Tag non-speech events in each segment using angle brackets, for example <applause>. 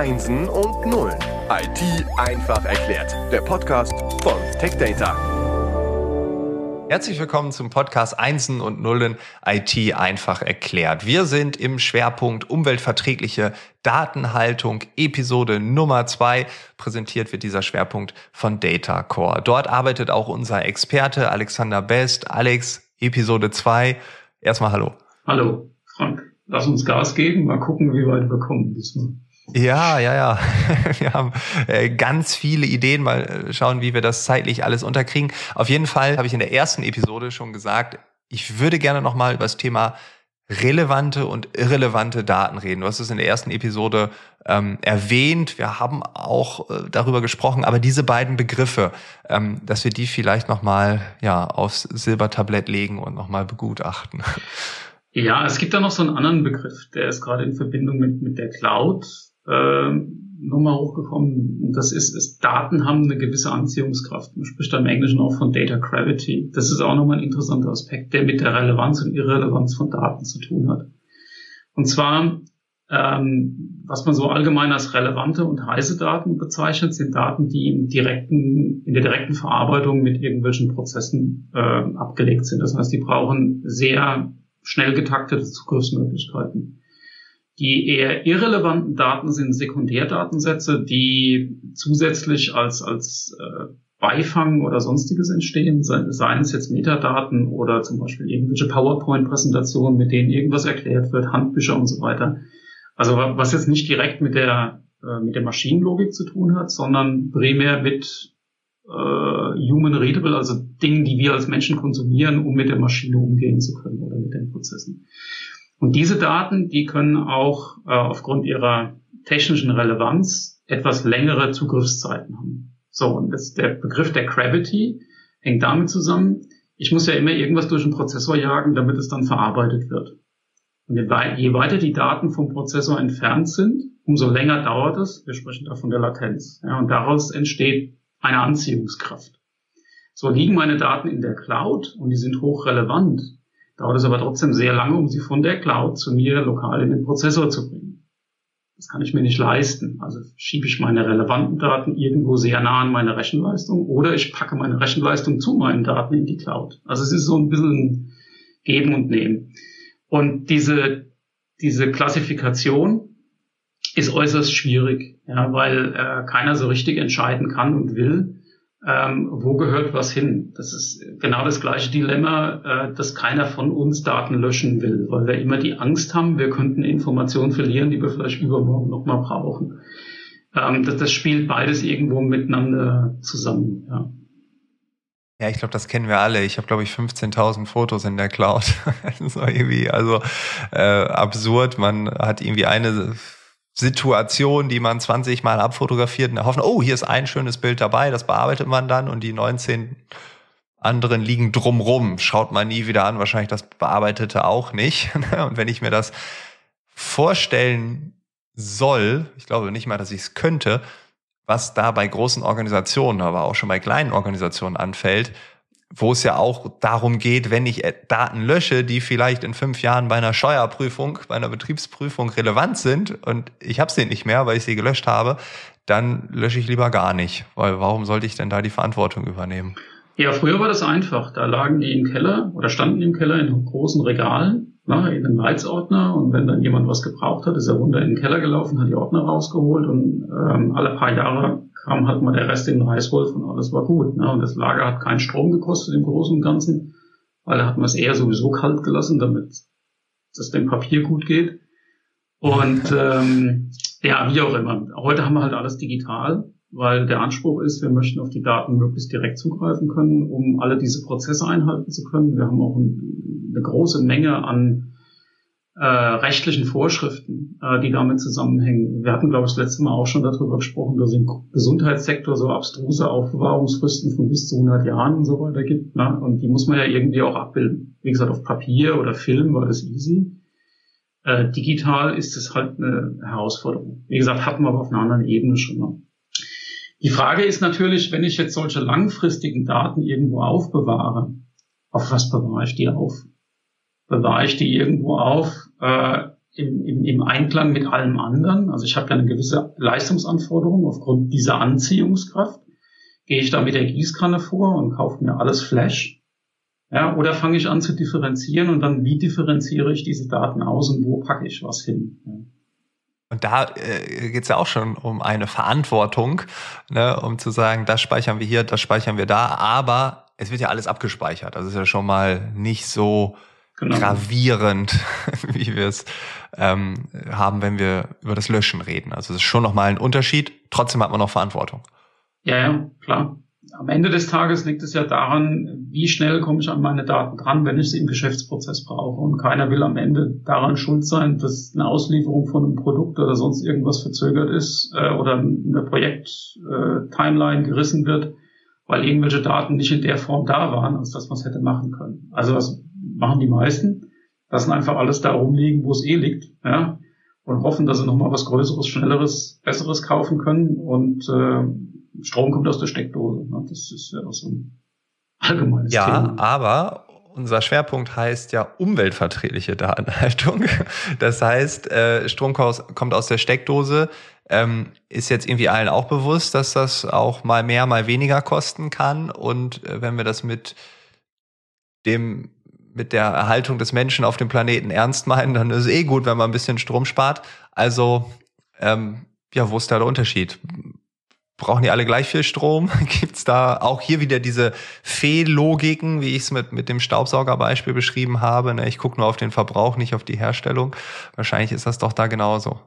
Einsen und Nullen. IT einfach erklärt. Der Podcast von TechData. Herzlich willkommen zum Podcast Einsen und Nullen IT einfach erklärt. Wir sind im Schwerpunkt umweltverträgliche Datenhaltung, Episode Nummer zwei. Präsentiert wird dieser Schwerpunkt von Data Core. Dort arbeitet auch unser Experte Alexander Best. Alex, Episode zwei. Erstmal hallo. Hallo, Frank lass uns Gas geben, mal gucken, wie weit wir kommen diesmal. Ja, ja, ja. <laughs> Wir haben äh, ganz viele Ideen. Mal äh, schauen, wie wir das zeitlich alles unterkriegen. Auf jeden Fall habe ich in der ersten Episode schon gesagt, ich würde gerne nochmal über das Thema relevante und irrelevante Daten reden. Du hast es in der ersten Episode ähm, erwähnt. Wir haben auch äh, darüber gesprochen, aber diese beiden Begriffe, ähm, dass wir die vielleicht nochmal ja, aufs Silbertablett legen und nochmal begutachten. Ja, es gibt da noch so einen anderen Begriff, der ist gerade in Verbindung mit, mit der Cloud äh, nochmal hochgekommen. Das ist, ist, Daten haben eine gewisse Anziehungskraft. Man spricht da im Englischen auch von Data Gravity. Das ist auch nochmal ein interessanter Aspekt, der mit der Relevanz und Irrelevanz von Daten zu tun hat. Und zwar, ähm, was man so allgemein als relevante und heiße Daten bezeichnet, sind Daten, die im direkten, in der direkten Verarbeitung mit irgendwelchen Prozessen äh, abgelegt sind. Das heißt, die brauchen sehr schnell getaktete Zugriffsmöglichkeiten. Die eher irrelevanten Daten sind Sekundärdatensätze, die zusätzlich als, als äh, Beifang oder sonstiges entstehen, seien es jetzt Metadaten oder zum Beispiel irgendwelche PowerPoint-Präsentationen, mit denen irgendwas erklärt wird, Handbücher und so weiter. Also was jetzt nicht direkt mit der, äh, mit der Maschinenlogik zu tun hat, sondern primär mit äh, human readable, also Dingen, die wir als Menschen konsumieren, um mit der Maschine umgehen zu können oder mit den Prozessen. Und diese Daten, die können auch äh, aufgrund ihrer technischen Relevanz etwas längere Zugriffszeiten haben. So, und das, der Begriff der Gravity hängt damit zusammen, ich muss ja immer irgendwas durch den Prozessor jagen, damit es dann verarbeitet wird. Und je weiter die Daten vom Prozessor entfernt sind, umso länger dauert es. Wir sprechen da von der Latenz. Ja, und daraus entsteht eine Anziehungskraft. So liegen meine Daten in der Cloud und die sind hochrelevant. Dauert es aber trotzdem sehr lange, um sie von der Cloud zu mir lokal in den Prozessor zu bringen. Das kann ich mir nicht leisten. Also schiebe ich meine relevanten Daten irgendwo sehr nah an meine Rechenleistung oder ich packe meine Rechenleistung zu meinen Daten in die Cloud. Also es ist so ein bisschen Geben und Nehmen. Und diese, diese Klassifikation ist äußerst schwierig, ja, weil äh, keiner so richtig entscheiden kann und will, ähm, wo gehört was hin. Das ist genau das gleiche Dilemma, äh, dass keiner von uns Daten löschen will, weil wir immer die Angst haben, wir könnten Informationen verlieren, die wir vielleicht übermorgen nochmal brauchen. Ähm, das, das spielt beides irgendwo miteinander zusammen. Ja. Ja, ich glaube, das kennen wir alle. Ich habe, glaube ich, 15.000 Fotos in der Cloud. <laughs> das ist irgendwie also äh, absurd. Man hat irgendwie eine Situation, die man 20 Mal abfotografiert und erhoffen, oh, hier ist ein schönes Bild dabei, das bearbeitet man dann und die 19 anderen liegen drumrum. Schaut man nie wieder an, wahrscheinlich das Bearbeitete auch nicht. <laughs> und wenn ich mir das vorstellen soll, ich glaube nicht mal, dass ich es könnte, was da bei großen Organisationen, aber auch schon bei kleinen Organisationen anfällt, wo es ja auch darum geht, wenn ich Daten lösche, die vielleicht in fünf Jahren bei einer Steuerprüfung, bei einer Betriebsprüfung relevant sind und ich habe sie nicht mehr, weil ich sie gelöscht habe, dann lösche ich lieber gar nicht. Weil warum sollte ich denn da die Verantwortung übernehmen? Ja, früher war das einfach. Da lagen die im Keller oder standen im Keller in großen Regalen, ne, in einem Leitsordner und wenn dann jemand was gebraucht hat, ist er runter in den Keller gelaufen, hat die Ordner rausgeholt und ähm, alle paar Jahre kam halt mal der Rest in den Reißwolf und alles war gut. Ne? Und das Lager hat keinen Strom gekostet im Großen und Ganzen, weil da hat man es eher sowieso kalt gelassen, damit es dem Papier gut geht. Und ähm, ja, wie auch immer. Heute haben wir halt alles digital, weil der Anspruch ist, wir möchten auf die Daten möglichst direkt zugreifen können, um alle diese Prozesse einhalten zu können. Wir haben auch ein, eine große Menge an äh, rechtlichen Vorschriften, äh, die damit zusammenhängen. Wir hatten, glaube ich, das letzte Mal auch schon darüber gesprochen, dass im Gesundheitssektor so abstruse Aufbewahrungsfristen von bis zu 100 Jahren und so weiter gibt. Ne? Und die muss man ja irgendwie auch abbilden. Wie gesagt, auf Papier oder Film war das easy. Äh, digital ist es halt eine Herausforderung. Wie gesagt, hatten wir aber auf einer anderen Ebene schon mal. Die Frage ist natürlich, wenn ich jetzt solche langfristigen Daten irgendwo aufbewahre, auf was bewahre ich die auf? Bewahre ich die irgendwo auf, äh, im, im, im Einklang mit allem anderen. Also ich habe ja eine gewisse Leistungsanforderung aufgrund dieser Anziehungskraft. Gehe ich da mit der Gießkanne vor und kaufe mir alles Flash? Ja, oder fange ich an zu differenzieren und dann wie differenziere ich diese Daten aus und wo packe ich was hin? Ja. Und da äh, geht es ja auch schon um eine Verantwortung, ne, um zu sagen, das speichern wir hier, das speichern wir da, aber es wird ja alles abgespeichert. Das ist ja schon mal nicht so genau. gravierend, <laughs> wie wir es ähm, haben, wenn wir über das Löschen reden. Also es ist schon nochmal ein Unterschied. Trotzdem hat man noch Verantwortung. Ja, ja, klar. Am Ende des Tages liegt es ja daran, wie schnell komme ich an meine Daten dran, wenn ich sie im Geschäftsprozess brauche. Und keiner will am Ende daran schuld sein, dass eine Auslieferung von einem Produkt oder sonst irgendwas verzögert ist äh, oder eine Projekt-Timeline äh, gerissen wird, weil irgendwelche Daten nicht in der Form da waren, als dass man es hätte machen können. Also was machen die meisten? Lassen einfach alles da rumliegen, wo es eh liegt, ja, und hoffen, dass sie nochmal was Größeres, Schnelleres, Besseres kaufen können und äh, Strom kommt aus der Steckdose. Ne? Das ist ja auch so ein allgemeines ja, Thema. Ja, aber unser Schwerpunkt heißt ja umweltverträgliche Datenhaltung. <laughs> Das heißt, äh, Strom kommt aus der Steckdose. Ähm, ist jetzt irgendwie allen auch bewusst, dass das auch mal mehr, mal weniger kosten kann. Und äh, wenn wir das mit dem mit der Erhaltung des Menschen auf dem Planeten ernst meinen, dann ist es eh gut, wenn man ein bisschen Strom spart. Also ähm, ja, wo ist da der Unterschied? brauchen die alle gleich viel Strom? <laughs> Gibt's da auch hier wieder diese Fehllogiken, wie ich es mit, mit dem Staubsaugerbeispiel beschrieben habe? Ne? Ich gucke nur auf den Verbrauch, nicht auf die Herstellung. Wahrscheinlich ist das doch da genauso.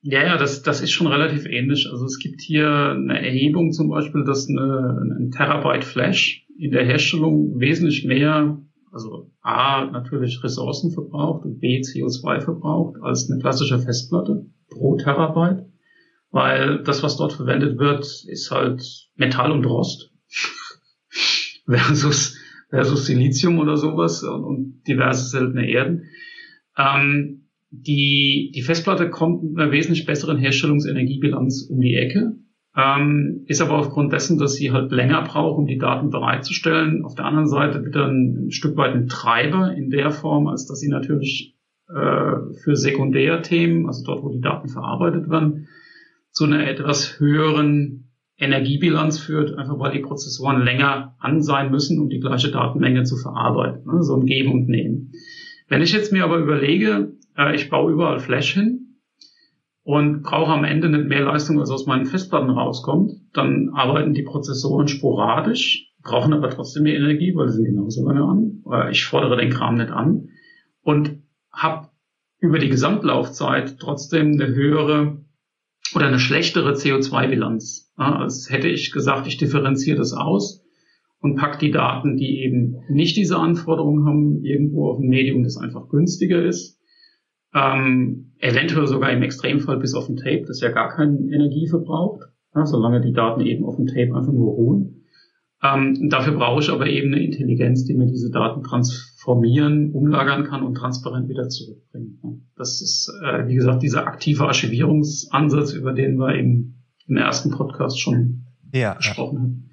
Ja, ja, das, das ist schon relativ ähnlich. Also es gibt hier eine Erhebung zum Beispiel, dass eine, ein Terabyte Flash in der Herstellung wesentlich mehr, also A, natürlich Ressourcen verbraucht und B, CO2 verbraucht als eine klassische Festplatte pro Terabyte weil das, was dort verwendet wird, ist halt Metall und Rost <laughs> versus, versus Silizium oder sowas und, und diverse seltene Erden. Ähm, die, die Festplatte kommt mit einer wesentlich besseren Herstellungsenergiebilanz um die Ecke, ähm, ist aber aufgrund dessen, dass sie halt länger braucht, um die Daten bereitzustellen, auf der anderen Seite wieder ein, ein Stück weit ein Treiber in der Form, als dass sie natürlich äh, für Sekundärthemen, also dort, wo die Daten verarbeitet werden, zu einer etwas höheren Energiebilanz führt, einfach weil die Prozessoren länger an sein müssen, um die gleiche Datenmenge zu verarbeiten. Ne? So ein Geben und Nehmen. Wenn ich jetzt mir aber überlege, äh, ich baue überall Flash hin und brauche am Ende nicht mehr Leistung, als aus meinen Festplatten rauskommt, dann arbeiten die Prozessoren sporadisch, brauchen aber trotzdem mehr Energie, weil sie sind genauso lange an. Ich fordere den Kram nicht an und habe über die Gesamtlaufzeit trotzdem eine höhere oder eine schlechtere CO2-Bilanz. Ja, als hätte ich gesagt, ich differenziere das aus und pack die Daten, die eben nicht diese Anforderungen haben, irgendwo auf ein Medium, das einfach günstiger ist. Ähm, eventuell sogar im Extremfall bis auf ein Tape, das ja gar keine Energie verbraucht, ja, solange die Daten eben auf dem Tape einfach nur ruhen. Ähm, dafür brauche ich aber eben eine Intelligenz, die mir diese Daten transformieren, umlagern kann und transparent wieder zurückbringen. Das ist, äh, wie gesagt, dieser aktive Archivierungsansatz, über den wir eben im ersten Podcast schon ja, gesprochen haben.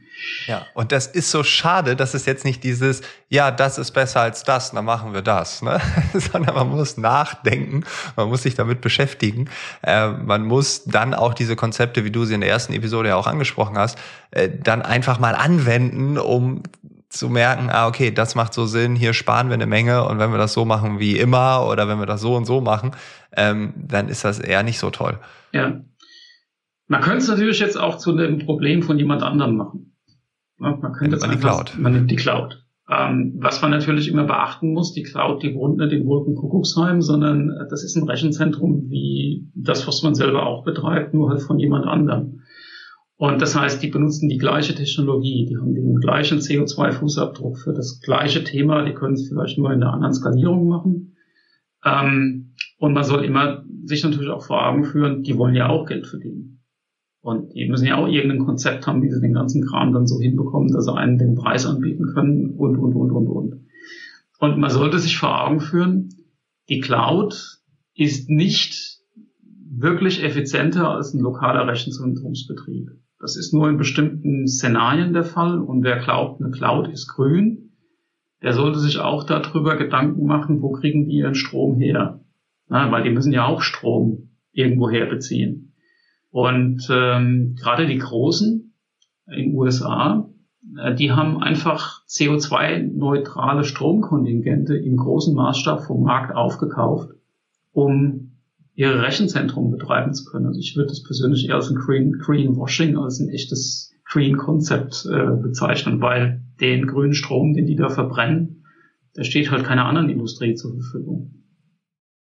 Ja, und das ist so schade, dass es jetzt nicht dieses, ja, das ist besser als das, dann machen wir das, ne? <laughs> sondern man muss nachdenken, man muss sich damit beschäftigen. Äh, man muss dann auch diese Konzepte, wie du sie in der ersten Episode ja auch angesprochen hast, äh, dann einfach mal anwenden, um zu merken, ah, okay, das macht so Sinn, hier sparen wir eine Menge und wenn wir das so machen wie immer oder wenn wir das so und so machen, ähm, dann ist das eher nicht so toll. Ja. Man könnte es natürlich jetzt auch zu einem Problem von jemand anderem machen. Man könnte man die Cloud. Man nimmt die Cloud. Ähm, was man natürlich immer beachten muss, die Cloud, die wohnt nicht in Wolkenkuckucksheim, sondern äh, das ist ein Rechenzentrum wie das, was man selber auch betreibt, nur halt von jemand anderem. Und das heißt, die benutzen die gleiche Technologie, die haben den gleichen CO2-Fußabdruck für das gleiche Thema, die können es vielleicht nur in einer anderen Skalierung machen. Ähm, und man soll immer sich natürlich auch vor Augen führen, die wollen ja auch Geld verdienen. Und die müssen ja auch irgendein Konzept haben, wie sie den ganzen Kram dann so hinbekommen, dass sie einen den Preis anbieten können und, und, und, und, und. Und man sollte sich vor Augen führen, die Cloud ist nicht wirklich effizienter als ein lokaler Rechenzentrumsbetrieb. Das ist nur in bestimmten Szenarien der Fall. Und wer glaubt, eine Cloud ist grün, der sollte sich auch darüber Gedanken machen, wo kriegen die ihren Strom her. Na, weil die müssen ja auch Strom irgendwoher beziehen. Und ähm, gerade die Großen in den USA, äh, die haben einfach CO2-neutrale Stromkontingente im großen Maßstab vom Markt aufgekauft, um ihre Rechenzentrum betreiben zu können. Also ich würde das persönlich eher als ein Green, Greenwashing, als ein echtes Green Concept äh, bezeichnen, weil den grünen Strom, den die da verbrennen, der steht halt keiner anderen Industrie zur Verfügung.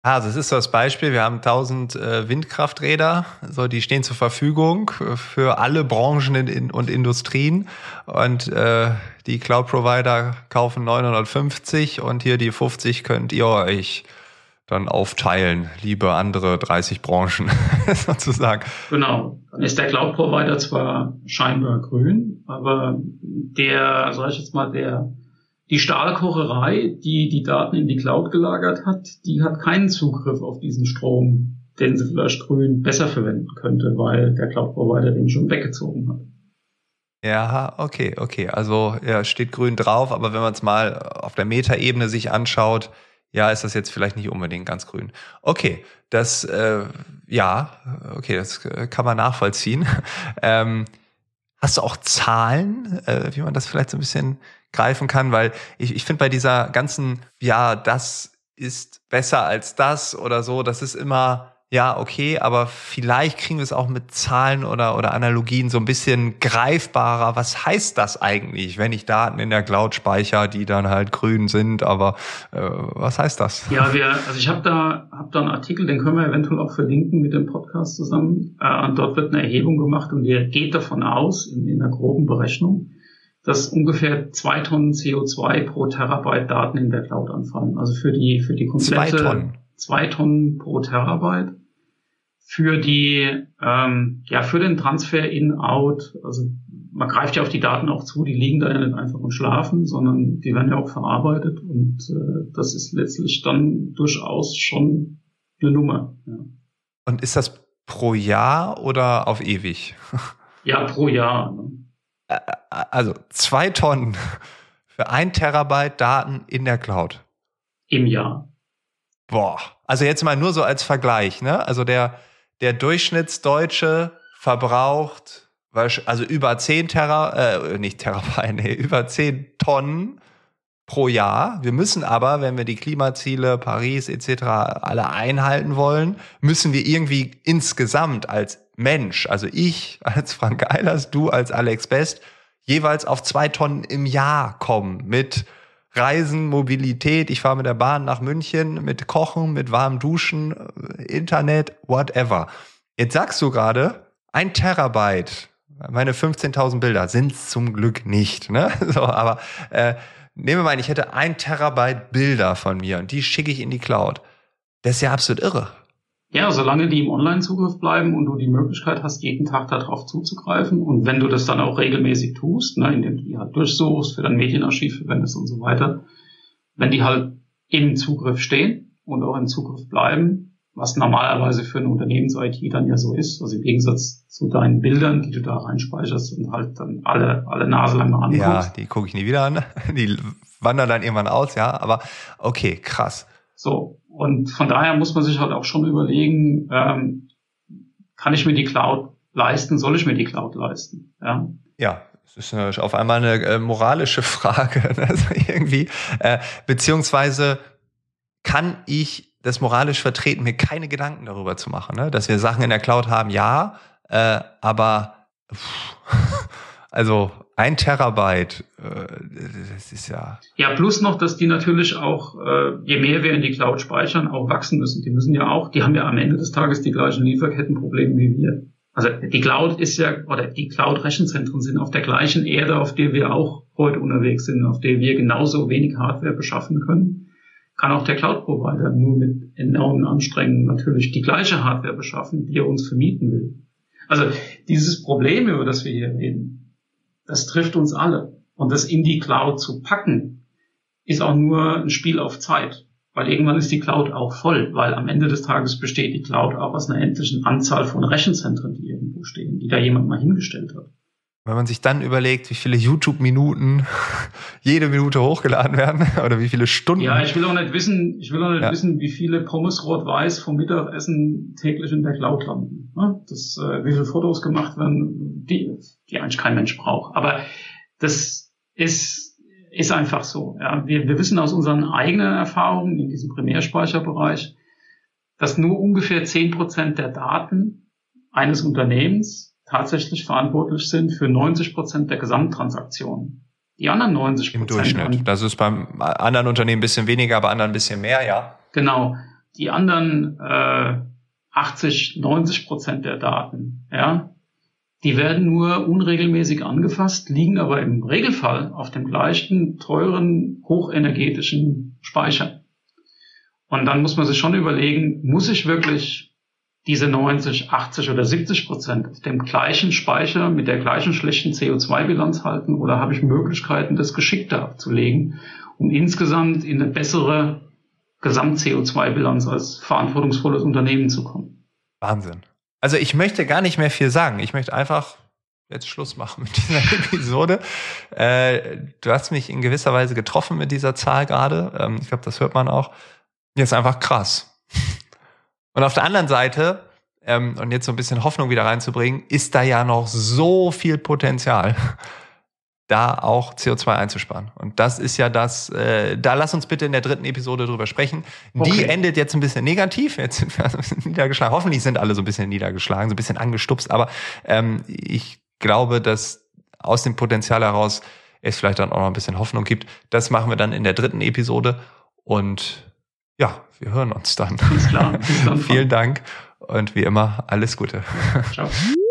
Also es ist so das Beispiel, wir haben 1000 äh, Windkrafträder, so die stehen zur Verfügung für alle Branchen und Industrien und äh, die Cloud-Provider kaufen 950 und hier die 50 könnt ihr euch dann aufteilen, liebe andere 30 Branchen <laughs> sozusagen. Genau. Dann ist der Cloud-Provider zwar scheinbar grün, aber der, sag ich jetzt mal, der die Stahlkocherei, die die Daten in die Cloud gelagert hat, die hat keinen Zugriff auf diesen Strom, den sie vielleicht grün besser verwenden könnte, weil der Cloud-Provider den schon weggezogen hat. Ja, okay, okay. Also ja, steht grün drauf, aber wenn man es mal auf der Metaebene sich anschaut, ja, ist das jetzt vielleicht nicht unbedingt ganz grün. Okay, das, äh, ja, okay, das kann man nachvollziehen. <laughs> Ähm, hast du auch Zahlen, äh, wie man das vielleicht so ein bisschen greifen kann? Weil ich, ich finde bei dieser ganzen, ja, das ist besser als das oder so, das ist immer ja, okay, aber vielleicht kriegen wir es auch mit Zahlen oder, oder Analogien so ein bisschen greifbarer. Was heißt das eigentlich, wenn ich Daten in der Cloud speichere, die dann halt grün sind? Aber äh, was heißt das? Ja, wir, also ich habe da, hab da einen Artikel, den können wir eventuell auch verlinken mit dem Podcast zusammen. Äh, und dort wird eine Erhebung gemacht und die geht davon aus, in, in einer groben Berechnung, dass ungefähr zwei Tonnen CO2 pro Terabyte Daten in der Cloud anfallen. Also für die, für die komplette... Zwei Tonnen. Zwei Tonnen pro Terabyte für die, ähm, ja, für den Transfer in-out. Also man greift ja auf die Daten auch zu, die liegen da ja nicht einfach und schlafen, sondern die werden ja auch verarbeitet und äh, das ist letztlich dann durchaus schon eine Nummer. Ja. Und ist das pro Jahr oder auf ewig? Ja, pro Jahr. Ne? Also zwei Tonnen für ein Terabyte Daten in der Cloud. Im Jahr. Boah. Also jetzt mal nur so als Vergleich, ne? Also der, der Durchschnittsdeutsche verbraucht also über 10 Terra, äh, nicht Terabyte, <laughs> nee, über 10 Tonnen pro Jahr. Wir müssen aber, wenn wir die Klimaziele Paris etc. alle einhalten wollen, müssen wir irgendwie insgesamt als Mensch, also ich als Frank Eilers, du als Alex Best, jeweils auf zwei Tonnen im Jahr kommen mit Reisen, Mobilität. Ich fahre mit der Bahn nach München, mit Kochen, mit warmem Duschen, äh, Internet, whatever. Jetzt sagst du gerade, ein Terabyte, meine 15.000 Bilder sind zum Glück nicht. Ne? <laughs> So, aber äh, nehmen wir mal, ich hätte ein Terabyte Bilder von mir und die schicke ich in die Cloud. Das ist ja absolut irre. Ja, solange die im Online-Zugriff bleiben und du die Möglichkeit hast, jeden Tag darauf zuzugreifen und wenn du das dann auch regelmäßig tust, ne, indem du die halt durchsuchst, für dein Medienarchiv verwendest und so weiter, wenn die halt im Zugriff stehen und auch im Zugriff bleiben, was normalerweise für eine Unternehmens-IT dann ja so ist, also im Gegensatz zu deinen Bildern, die du da reinspeicherst und halt dann alle, alle Nase lang mal anguckst. Ja, die gucke ich nie wieder an. <laughs> Die wandern dann irgendwann aus, ja, aber okay, krass. So, und von daher muss man sich halt auch schon überlegen, ähm, kann ich mir die Cloud leisten, soll ich mir die Cloud leisten? Ja, ja das ist auf einmal eine äh, moralische <laughs> Frage. Ne? Also irgendwie, äh, beziehungsweise kann ich das moralisch vertreten, mir keine Gedanken darüber zu machen, ne? dass wir Sachen in der Cloud haben, ja, äh, aber pff, <laughs> also ein Terabyte, äh, das ist ja. Ja, plus noch, dass die natürlich auch, äh, je mehr wir in die Cloud speichern, auch wachsen müssen. Die müssen ja auch, die haben ja am Ende des Tages die gleichen Lieferkettenprobleme wie wir. Also die Cloud ist ja, oder die Cloud-Rechenzentren sind auf der gleichen Erde, auf der wir auch heute unterwegs sind, auf der wir genauso wenig Hardware beschaffen können, kann auch der Cloud-Provider nur mit enormen Anstrengungen natürlich die gleiche Hardware beschaffen, die er uns vermieten will. Also dieses Problem, über das wir hier reden, das trifft uns alle. Und das in die Cloud zu packen, ist auch nur ein Spiel auf Zeit. Weil irgendwann ist die Cloud auch voll, weil am Ende des Tages besteht die Cloud auch aus einer endlichen Anzahl von Rechenzentren, die irgendwo stehen, die da jemand mal hingestellt hat. Wenn man sich dann überlegt, wie viele YouTube-Minuten <laughs> jede Minute hochgeladen werden <laughs> oder wie viele Stunden. Ja, ich will auch nicht wissen, ich will auch nicht ja. wissen, wie viele Pommes rot-weiß vom Mittagessen täglich in der Cloud landen. Ne? Das, äh, wie viele Fotos gemacht werden, die, die eigentlich kein Mensch braucht. Aber das ist, ist einfach so. Ja. Wir, wir wissen aus unseren eigenen Erfahrungen in diesem Primärspeicherbereich, dass nur ungefähr zehn Prozent der Daten eines Unternehmens tatsächlich verantwortlich sind für 90 Prozent der Gesamttransaktionen. Die anderen 90 Prozent. Im Durchschnitt. Das ist beim anderen Unternehmen ein bisschen weniger, bei anderen ein bisschen mehr, ja. Genau. Die anderen äh, 80, 90 Prozent der Daten, ja, die werden nur unregelmäßig angefasst, liegen aber im Regelfall auf dem gleichen teuren, hochenergetischen Speicher. Und dann muss man sich schon überlegen, muss ich wirklich diese 90, 80 oder 70 Prozent auf dem gleichen Speicher mit der gleichen schlechten CO2-Bilanz halten oder habe ich Möglichkeiten, das geschickter abzulegen, um insgesamt in eine bessere Gesamt-CO2-Bilanz als verantwortungsvolles Unternehmen zu kommen? Wahnsinn. Also ich möchte gar nicht mehr viel sagen. Ich möchte einfach jetzt Schluss machen mit dieser <laughs> Episode. Äh, du hast mich in gewisser Weise getroffen mit dieser Zahl gerade. Ähm, ich glaube, das hört man auch. Jetzt einfach krass. Und auf der anderen Seite, ähm, und jetzt so ein bisschen Hoffnung wieder reinzubringen, ist da ja noch so viel Potenzial, <laughs> da auch CO2 einzusparen. Und das ist ja das, äh, da lass uns bitte in der dritten Episode drüber sprechen. Okay. Die endet jetzt ein bisschen negativ, jetzt sind wir <laughs> ein bisschen niedergeschlagen. Hoffentlich sind alle so ein bisschen niedergeschlagen, so ein bisschen angestupst, aber ähm, ich glaube, dass aus dem Potenzial heraus es vielleicht dann auch noch ein bisschen Hoffnung gibt. Das machen wir dann in der dritten Episode und ja, wir hören uns dann. Alles klar. <laughs> Vielen Dank und wie immer alles Gute. Ciao. <laughs>